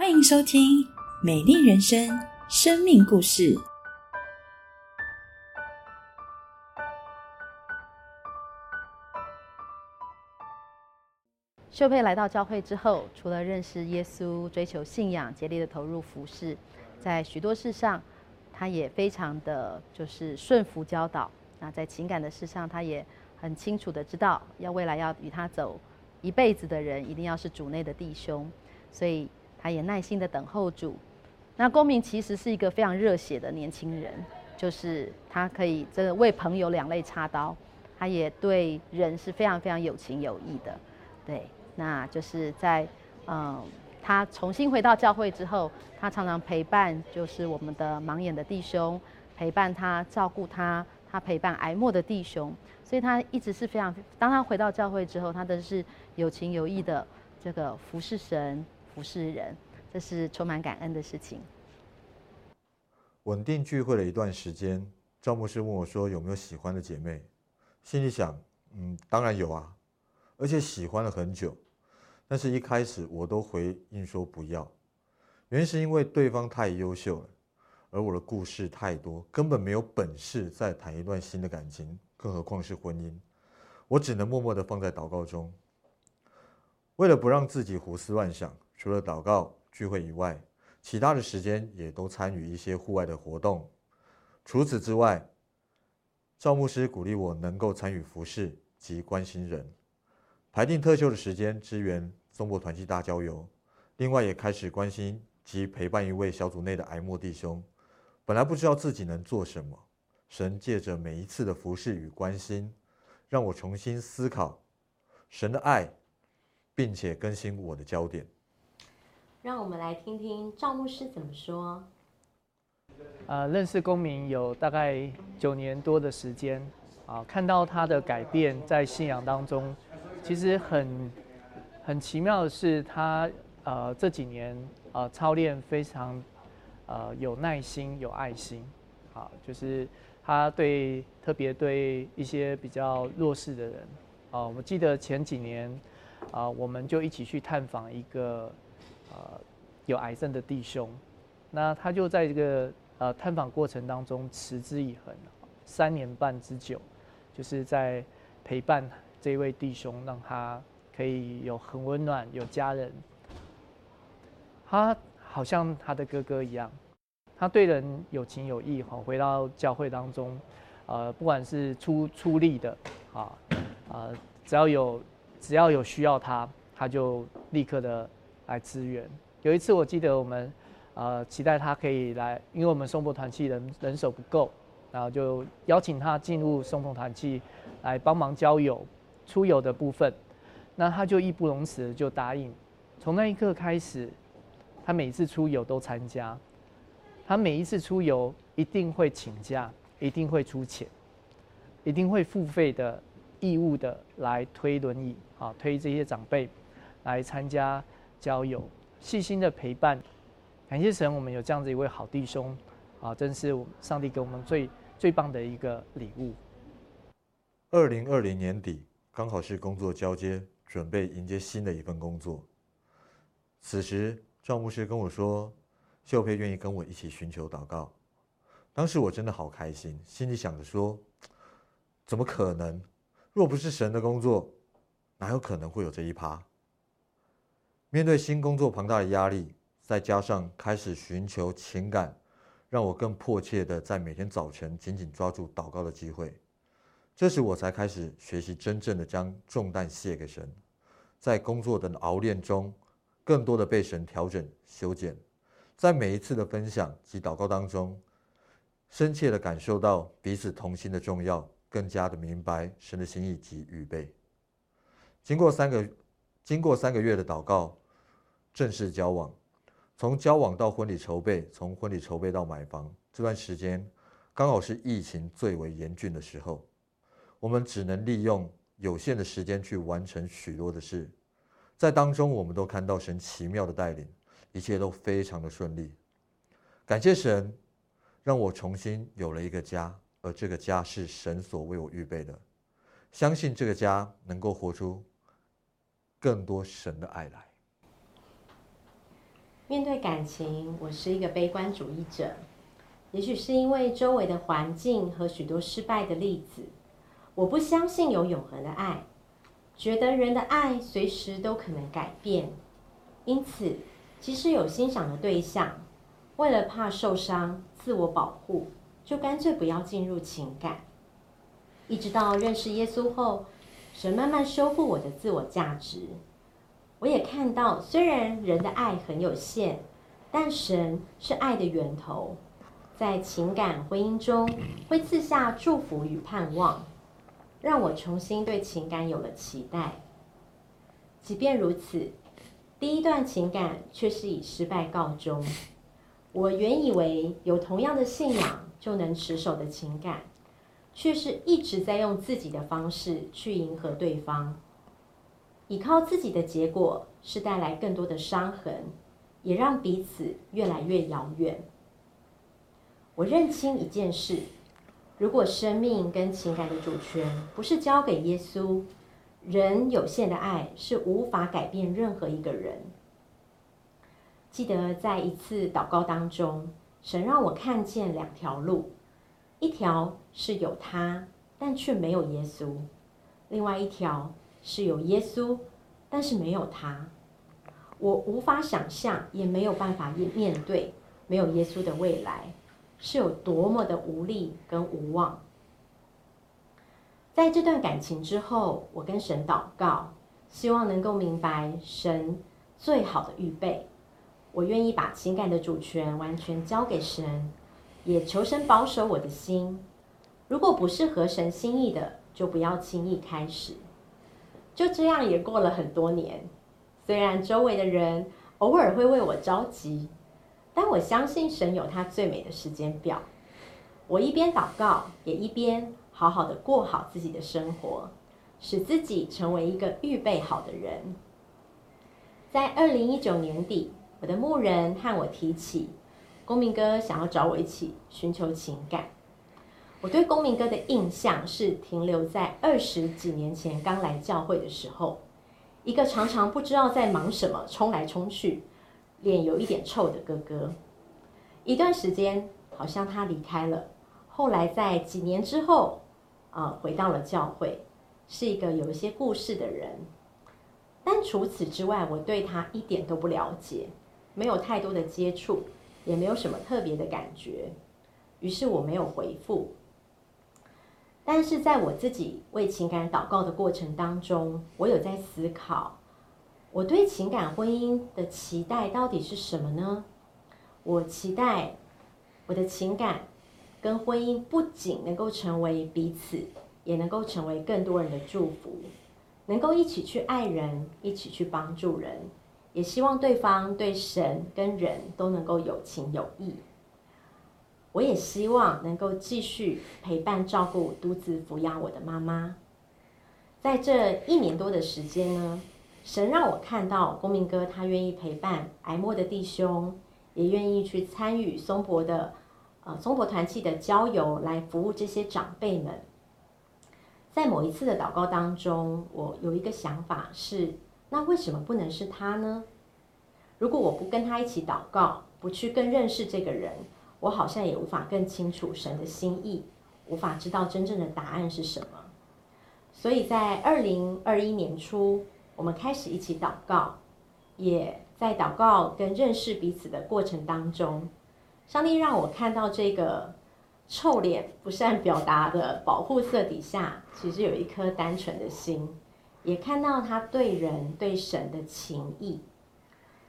欢迎收听《美丽人生》生命故事。秀佩来到教会之后，除了认识耶稣、追求信仰、竭力的投入服侍，在许多事上，他也非常的就是顺服教导。那在情感的事上，他也很清楚的知道，要未来要与他走一辈子的人，一定要是主内的弟兄。所以他也耐心的等候主。那公明其实是一个非常热血的年轻人，就是他可以这个为朋友两肋插刀，他也对人是非常非常有情有义的，对。那就是在，嗯，他重新回到教会之后，他常常陪伴，就是我们的盲眼的弟兄，陪伴他，照顾他，他陪伴挨默的弟兄，所以他一直是非常。当他回到教会之后，他都是有情有义的，这个服侍神、不是人，这是充满感恩的事情。稳定聚会了一段时间，赵牧师问我说：“有没有喜欢的姐妹？”心里想：“嗯，当然有啊，而且喜欢了很久。”但是，一开始我都回应说不要，原因是因为对方太优秀了，而我的故事太多，根本没有本事再谈一段新的感情，更何况是婚姻。我只能默默的放在祷告中。为了不让自己胡思乱想，除了祷告聚会以外，其他的时间也都参与一些户外的活动。除此之外，赵牧师鼓励我能够参与服饰及关心人，排定特休的时间支援。中国团契大郊游，另外也开始关心及陪伴一位小组内的癌末弟兄。本来不知道自己能做什么，神借着每一次的服侍与关心，让我重新思考神的爱，并且更新我的焦点。让我们来听听赵牧师怎么说。呃，认识公民有大概九年多的时间，啊，看到他的改变在信仰当中，其实很。很奇妙的是，他呃这几年呃操练非常呃有耐心、有爱心，啊，就是他对特别对一些比较弱势的人，啊，我记得前几年啊，我们就一起去探访一个呃有癌症的弟兄，那他就在这个呃探访过程当中持之以恒，三年半之久，就是在陪伴这位弟兄，让他。可以有很温暖，有家人。他好像他的哥哥一样，他对人有情有义。哈，回到教会当中，呃，不管是出出力的，啊，呃，只要有只要有需要他，他就立刻的来支援。有一次我记得我们，呃，期待他可以来，因为我们松柏团契人人手不够，然后就邀请他进入松柏团契来帮忙交友、出游的部分。那他就义不容辞就答应，从那一刻开始，他每次出游都参加，他每一次出游一定会请假，一定会出钱，一定会付费的义务的来推轮椅啊，推这些长辈来参加交友，细心的陪伴，感谢神，我们有这样子一位好弟兄啊，真是上帝给我们最最棒的一个礼物。二零二零年底刚好是工作交接。准备迎接新的一份工作。此时，赵牧师跟我说：“秀佩愿意跟我一起寻求祷告。”当时我真的好开心，心里想着说：“怎么可能？若不是神的工作，哪有可能会有这一趴？”面对新工作庞大的压力，再加上开始寻求情感，让我更迫切的在每天早晨紧紧抓住祷告的机会。这时我才开始学习真正的将重担卸给神，在工作的熬练中，更多的被神调整修剪，在每一次的分享及祷告当中，深切的感受到彼此同心的重要，更加的明白神的心意及预备。经过三个经过三个月的祷告，正式交往，从交往到婚礼筹备，从婚礼筹备到买房，这段时间刚好是疫情最为严峻的时候。我们只能利用有限的时间去完成许多的事，在当中我们都看到神奇妙的带领，一切都非常的顺利。感谢神，让我重新有了一个家，而这个家是神所为我预备的。相信这个家能够活出更多神的爱来。面对感情，我是一个悲观主义者。也许是因为周围的环境和许多失败的例子，我不相信有永恒的爱，觉得人的爱随时都可能改变。因此，即使有欣赏的对象，为了怕受伤、自我保护，就干脆不要进入情感。一直到认识耶稣后，神慢慢修复我的自我价值。我也看到，虽然人的爱很有限，但神是爱的源头。在情感婚姻中，会赐下祝福与盼望，让我重新对情感有了期待。即便如此，第一段情感却是以失败告终。我原以为有同样的信仰就能持守的情感，却是一直在用自己的方式去迎合对方，依靠自己的结果是带来更多的伤痕，也让彼此越来越遥远。我认清一件事：如果生命跟情感的主权不是交给耶稣，人有限的爱是无法改变任何一个人。记得在一次祷告当中，神让我看见两条路：一条是有他，但却没有耶稣；另外一条是有耶稣，但是没有他。我无法想象，也没有办法面面对没有耶稣的未来。是有多么的无力跟无望。在这段感情之后，我跟神祷告，希望能够明白神最好的预备。我愿意把情感的主权完全交给神，也求神保守我的心。如果不是合神心意的，就不要轻易开始。就这样也过了很多年，虽然周围的人偶尔会为我着急。但我相信神有他最美的时间表。我一边祷告，也一边好好的过好自己的生活，使自己成为一个预备好的人。在二零一九年底，我的牧人和我提起，公明哥想要找我一起寻求情感。我对公明哥的印象是停留在二十几年前刚来教会的时候，一个常常不知道在忙什么，冲来冲去。脸有一点臭的哥哥，一段时间好像他离开了，后来在几年之后，啊，回到了教会，是一个有一些故事的人。但除此之外，我对他一点都不了解，没有太多的接触，也没有什么特别的感觉，于是我没有回复。但是在我自己为情感祷告的过程当中，我有在思考。我对情感婚姻的期待到底是什么呢？我期待我的情感跟婚姻不仅能够成为彼此，也能够成为更多人的祝福，能够一起去爱人，一起去帮助人，也希望对方对神跟人都能够有情有义。我也希望能够继续陪伴照顾独自抚养我的妈妈。在这一年多的时间呢？神让我看到公明哥，他愿意陪伴挨默的弟兄，也愿意去参与松柏的呃松柏团契的郊游，来服务这些长辈们。在某一次的祷告当中，我有一个想法是：那为什么不能是他呢？如果我不跟他一起祷告，不去更认识这个人，我好像也无法更清楚神的心意，无法知道真正的答案是什么。所以在二零二一年初。我们开始一起祷告，也在祷告跟认识彼此的过程当中，上帝让我看到这个臭脸不善表达的保护色底下，其实有一颗单纯的心，也看到他对人对神的情谊。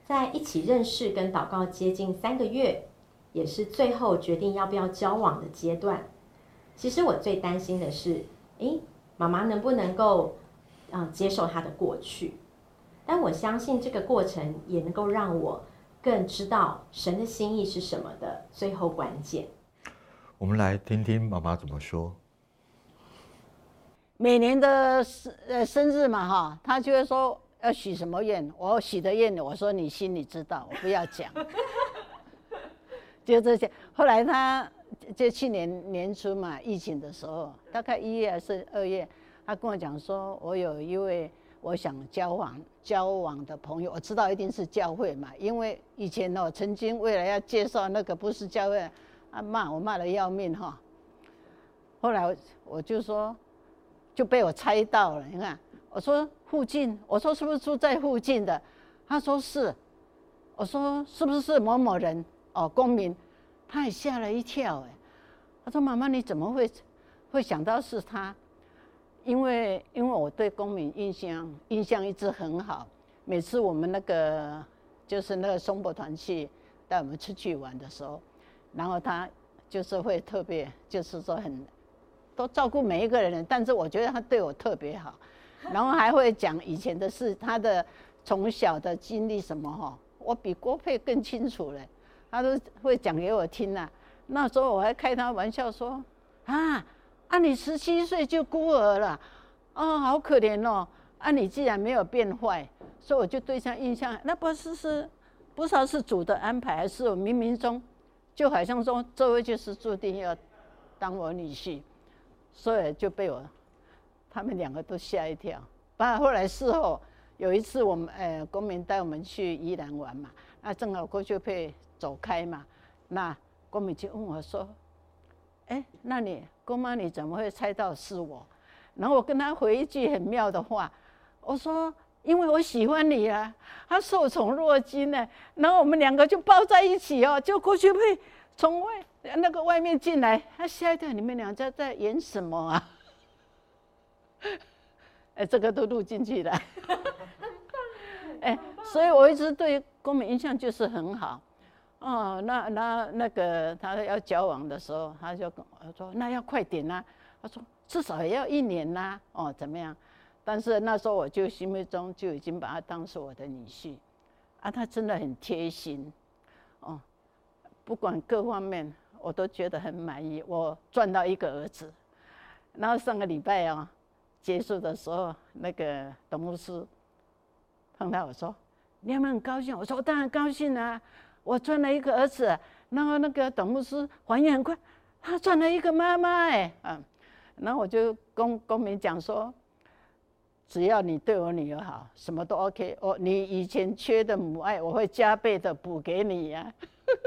在一起认识跟祷告接近三个月，也是最后决定要不要交往的阶段。其实我最担心的是，诶，妈妈能不能够？啊，接受他的过去，但我相信这个过程也能够让我更知道神的心意是什么的最后关键。我们来听听妈妈怎么说。每年的生呃生日嘛哈，他就会说要许什么愿，我许的愿，我说你心里知道，我不要讲。就这些。后来他就去年年初嘛，疫情的时候，大概一月还是二月。他跟我讲说，我有一位我想交往交往的朋友，我知道一定是教会嘛，因为以前呢，曾经为了要介绍那个不是教会，啊骂我骂的要命哈。后来我就说，就被我猜到了。你看，我说附近，我说是不是住在附近的？他说是。我说是不是某某人？哦，公民。他也吓了一跳，哎，他说：“妈妈，你怎么会会想到是他？因为因为我对公民印象印象一直很好，每次我们那个就是那个松柏团去带我们出去玩的时候，然后他就是会特别就是说很都照顾每一个人，但是我觉得他对我特别好，然后还会讲以前的事，他的从小的经历什么哈，我比郭佩更清楚嘞。”他都会讲给我听呐。那时候我还开他玩笑说：“啊，啊你十七岁就孤儿了，哦，好可怜哦。啊你既然没有变坏，所以我就对他印象，那不是是，不知道是主的安排，还是我冥冥中，就好像说这位就是注定要当我女婿，所以就被我他们两个都吓一跳。然后来事后有一次我们呃公民带我们去宜兰玩嘛，那正好过去配。走开嘛，那郭美就问我说：“哎，那你郭妈你怎么会猜到是我？”然后我跟他回一句很妙的话，我说：“因为我喜欢你啊。”他受宠若惊呢，然后我们两个就抱在一起哦，就过去会从外那个外面进来，他吓一跳，你们两家在演什么啊？哎，这个都录进去了。哎，所以我一直对郭美印象就是很好。哦，那那那个他要交往的时候，他就跟我说：“那要快点呐。”他说：“至少也要一年呐。”哦，怎么样？但是那时候我就心目中就已经把他当做我的女婿，啊，他真的很贴心，哦，不管各方面我都觉得很满意。我赚到一个儿子，然后上个礼拜啊结束的时候，那个董牧师碰到我说：“你有没有很高兴？”我说：“我当然高兴啊。”我赚了一个儿子，然后那个董牧师还原很快，他赚了一个妈妈哎，嗯，然后我就公公民讲说，只要你对我女儿好，什么都 OK，我你以前缺的母爱，我会加倍的补给你呀，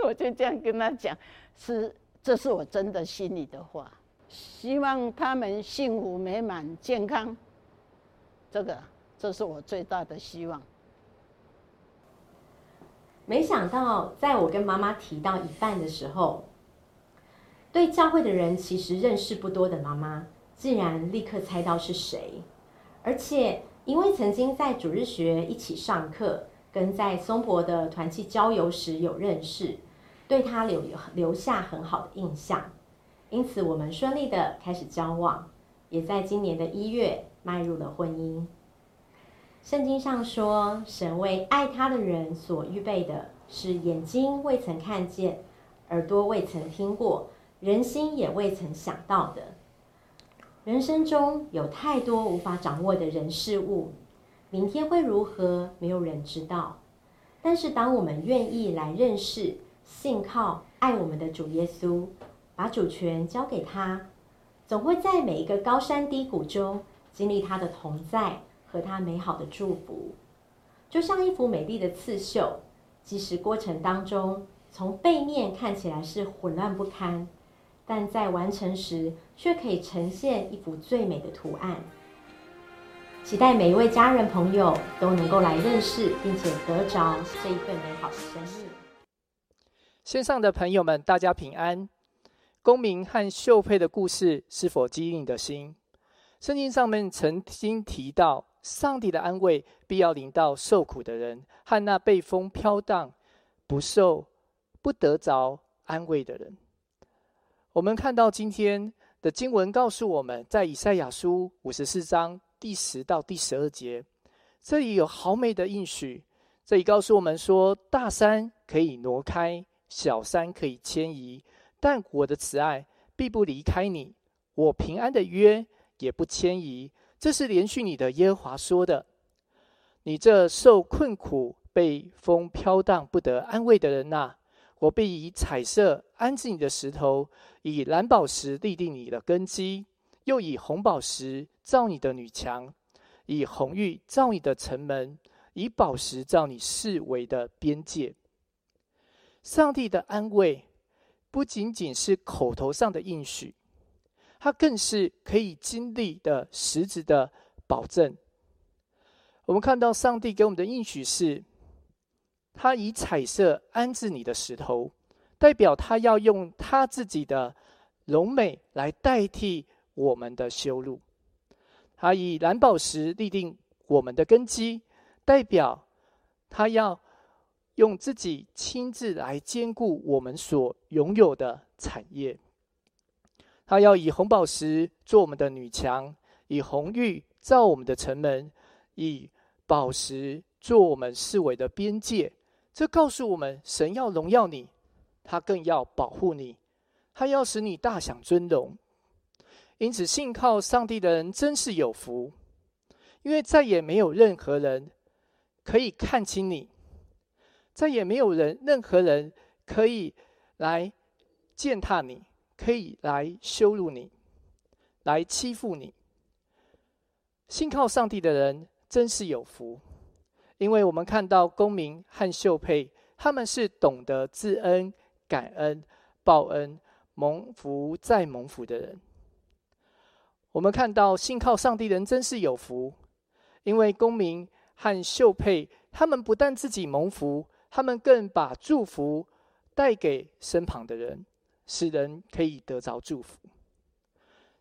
我就这样跟他讲，是这是我真的心里的话，希望他们幸福美满健康，这个这是我最大的希望。没想到，在我跟妈妈提到一半的时候，对教会的人其实认识不多的妈妈，竟然立刻猜到是谁。而且，因为曾经在主日学一起上课，跟在松柏的团契郊游时有认识，对他留留下很好的印象。因此，我们顺利的开始交往，也在今年的一月迈入了婚姻。圣经上说，神为爱他的人所预备的是眼睛未曾看见，耳朵未曾听过，人心也未曾想到的。人生中有太多无法掌握的人事物，明天会如何，没有人知道。但是，当我们愿意来认识、信靠、爱我们的主耶稣，把主权交给他，总会在每一个高山低谷中经历他的同在。和他美好的祝福，就像一幅美丽的刺绣，即使过程当中从背面看起来是混乱不堪，但在完成时却可以呈现一幅最美的图案。期待每一位家人朋友都能够来认识，并且得着这一份美好的生命。线上的朋友们，大家平安。公明和秀佩的故事是否激励你的心？圣经上面曾经提到。上帝的安慰必要临到受苦的人和那被风飘荡、不受、不得着安慰的人。我们看到今天的经文告诉我们，在以赛亚书五十四章第十到第十二节，这里有好美的应许。这里告诉我们说：大山可以挪开，小山可以迁移，但我的慈爱必不离开你，我平安的约也不迁移。这是连续你的耶和华说的：“你这受困苦、被风飘荡不得安慰的人呐，我必以彩色安置你的石头，以蓝宝石立定你的根基，又以红宝石造你的女墙。以红玉造你的城门，以宝石造你四围的边界。上帝的安慰不仅仅是口头上的应许，它更是可以经历的实质的保证。我们看到上帝给我们的应许是，他以彩色安置你的石头，代表他要用他自己的荣美来代替我们的修路。他以蓝宝石立定我们的根基，代表他要用自己亲自来兼顾我们所拥有的产业。他要以红宝石做我们的女墙，以红玉造我们的城门，以宝石做我们四围的边界。这告诉我们，神要荣耀你，他更要保护你，他要使你大享尊荣。因此，信靠上帝的人真是有福，因为再也没有任何人可以看清你，再也没有人任何人可以来践踏你，可以来羞辱你，来欺负你。信靠上帝的人真是有福，因为我们看到公明和秀佩，他们是懂得知恩、感恩、报恩、蒙福再蒙福的人。我们看到信靠上帝的人真是有福，因为公民和秀佩他们不但自己蒙福，他们更把祝福带给身旁的人，使人可以得着祝福。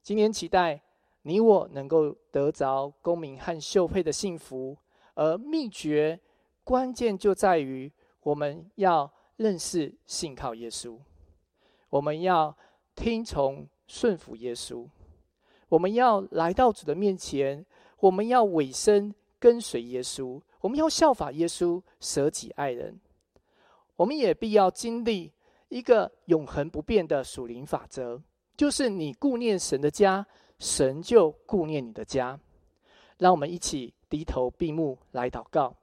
今年期待你我能够得着公民和秀慧的幸福，而秘诀关键就在于我们要认识信靠耶稣，我们要听从顺服耶稣。我们要来到主的面前，我们要委身跟随耶稣，我们要效法耶稣，舍己爱人。我们也必要经历一个永恒不变的属灵法则，就是你顾念神的家，神就顾念你的家。让我们一起低头闭目来祷告。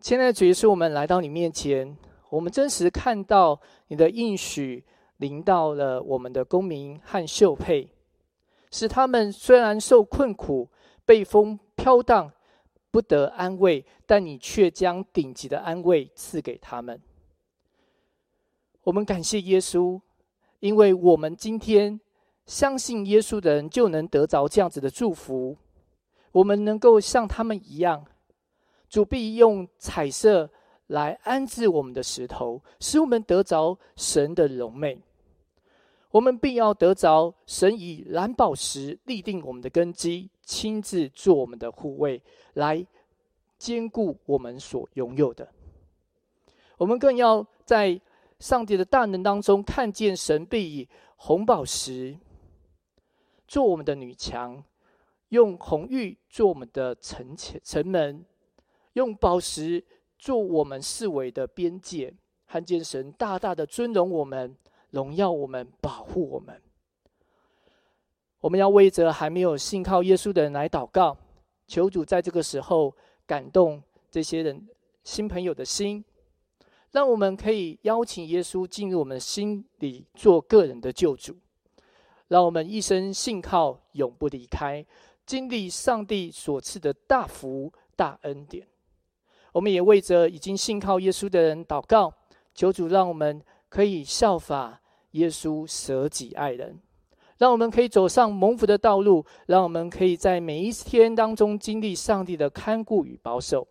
亲爱的主耶稣，我们来到你面前，我们真实看到你的应许临到了我们的公民和秀佩。使他们虽然受困苦、被风飘荡，不得安慰，但你却将顶级的安慰赐给他们。我们感谢耶稣，因为我们今天相信耶稣的人就能得着这样子的祝福。我们能够像他们一样，主必用彩色来安置我们的石头，使我们得着神的荣美。我们必要得着神以蓝宝石立定我们的根基，亲自做我们的护卫，来兼顾我们所拥有的。我们更要在上帝的大能当中看见神必以红宝石做我们的女墙，用红玉做我们的城前城门，用宝石做我们四围的边界，看见神大大的尊荣我们。荣耀我们，保护我们。我们要为着还没有信靠耶稣的人来祷告，求主在这个时候感动这些人新朋友的心，让我们可以邀请耶稣进入我们心里，做个人的救主，让我们一生信靠，永不离开，经历上帝所赐的大福大恩典。我们也为着已经信靠耶稣的人祷告，求主让我们。可以效法耶稣舍己爱人，让我们可以走上蒙福的道路，让我们可以在每一天当中经历上帝的看顾与保守。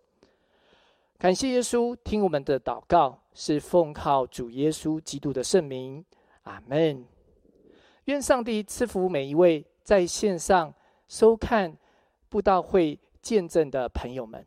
感谢耶稣，听我们的祷告，是奉靠主耶稣基督的圣名，阿门。愿上帝赐福每一位在线上收看布道会见证的朋友们。